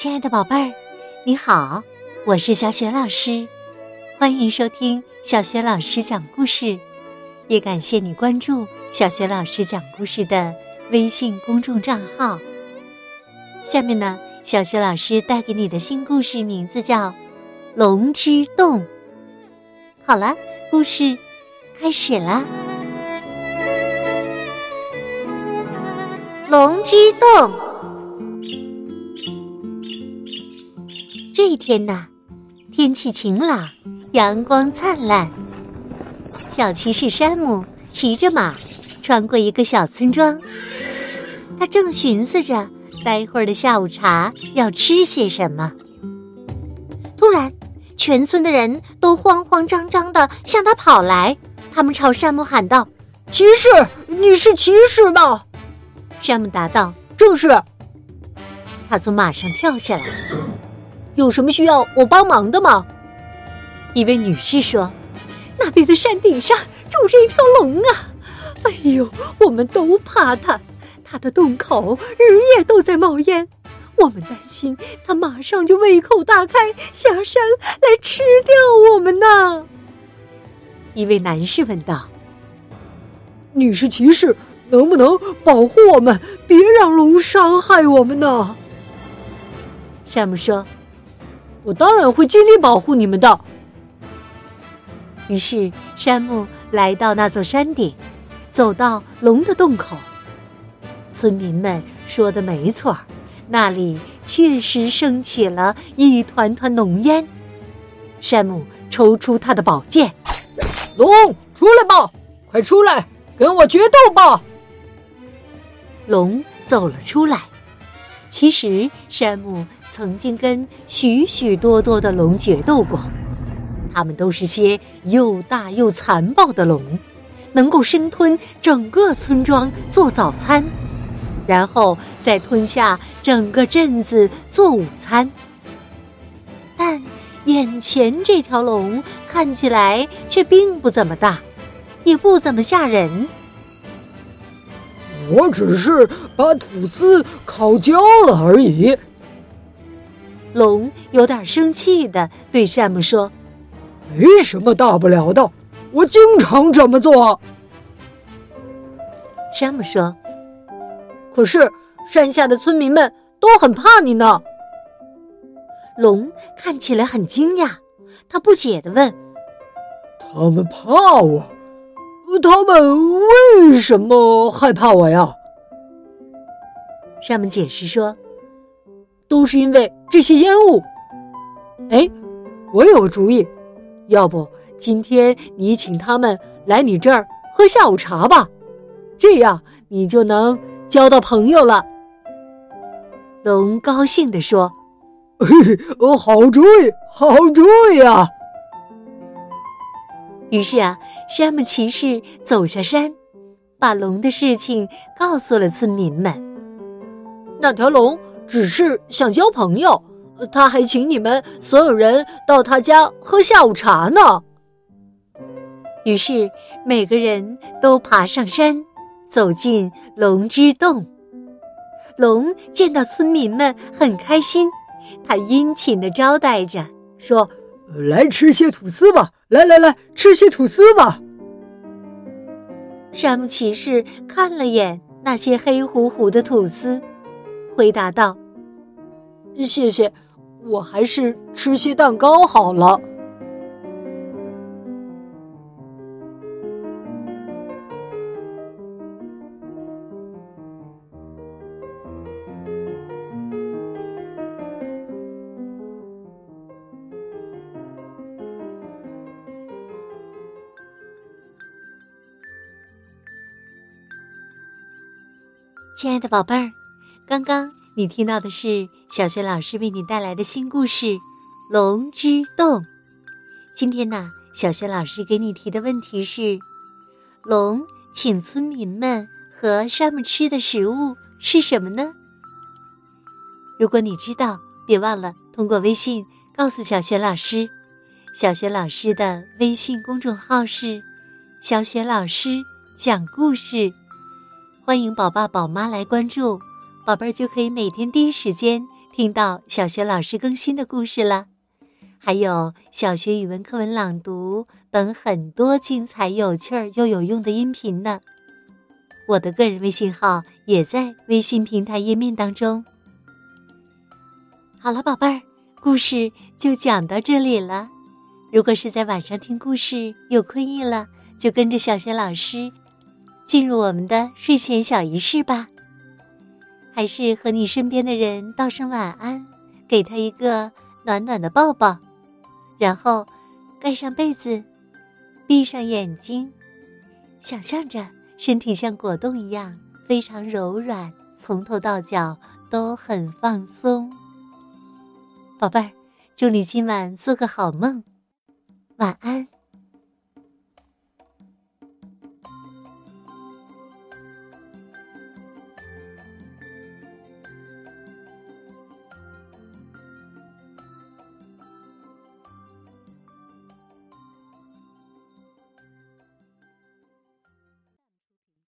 亲爱的宝贝儿，你好，我是小雪老师，欢迎收听小雪老师讲故事，也感谢你关注小雪老师讲故事的微信公众账号。下面呢，小雪老师带给你的新故事名字叫《龙之洞》。好了，故事开始啦，《龙之洞》。这一天呐，天气晴朗，阳光灿烂。小骑士山姆骑着马，穿过一个小村庄。他正寻思着待会儿的下午茶要吃些什么。突然，全村的人都慌慌张张的向他跑来，他们朝山姆喊道：“骑士，你是骑士吗？”山姆答道：“正是。”他从马上跳下来。有什么需要我帮忙的吗？一位女士说：“那边的山顶上住着一条龙啊！哎呦，我们都怕它，它的洞口日夜都在冒烟，我们担心它马上就胃口大开，下山来吃掉我们呢。”一位男士问道：“女士骑士，能不能保护我们，别让龙伤害我们呢？”山姆说。我当然会尽力保护你们的。于是，山姆来到那座山顶，走到龙的洞口。村民们说的没错，那里确实升起了一团团浓烟。山姆抽出他的宝剑：“龙，出来吧，快出来，跟我决斗吧！”龙走了出来。其实，山姆。曾经跟许许多多的龙决斗过，他们都是些又大又残暴的龙，能够生吞整个村庄做早餐，然后再吞下整个镇子做午餐。但眼前这条龙看起来却并不怎么大，也不怎么吓人。我只是把吐司烤焦了而已。龙有点生气的对山姆说：“没什么大不了的，我经常这么做。”山姆说：“可是山下的村民们都很怕你呢。”龙看起来很惊讶，他不解的问：“他们怕我？他们为什么害怕我呀？”山姆解释说。都是因为这些烟雾。哎，我有个主意，要不今天你请他们来你这儿喝下午茶吧，这样你就能交到朋友了。龙高兴地说：“ 哦，好主意，好主意啊！”于是啊，山姆骑士走下山，把龙的事情告诉了村民们。那条龙。只是想交朋友，他还请你们所有人到他家喝下午茶呢。于是每个人都爬上山，走进龙之洞。龙见到村民们很开心，他殷勤的招待着，说：“来吃些吐司吧，来来来，吃些吐司吧。”山姆骑士看了眼那些黑乎乎的吐司。回答道：“谢谢，我还是吃些蛋糕好了。”亲爱的宝贝儿。刚刚你听到的是小学老师为你带来的新故事《龙之洞》。今天呢，小学老师给你提的问题是：龙请村民们和山姆吃的食物是什么呢？如果你知道，别忘了通过微信告诉小学老师。小学老师的微信公众号是“小雪老师讲故事”，欢迎宝爸宝妈来关注。宝贝儿就可以每天第一时间听到小学老师更新的故事了，还有小学语文课文朗读等很多精彩、有趣儿又有用的音频呢。我的个人微信号也在微信平台页面当中。好了，宝贝儿，故事就讲到这里了。如果是在晚上听故事有困意了，就跟着小学老师进入我们的睡前小仪式吧。还是和你身边的人道声晚安，给他一个暖暖的抱抱，然后盖上被子，闭上眼睛，想象着身体像果冻一样非常柔软，从头到脚都很放松。宝贝儿，祝你今晚做个好梦，晚安。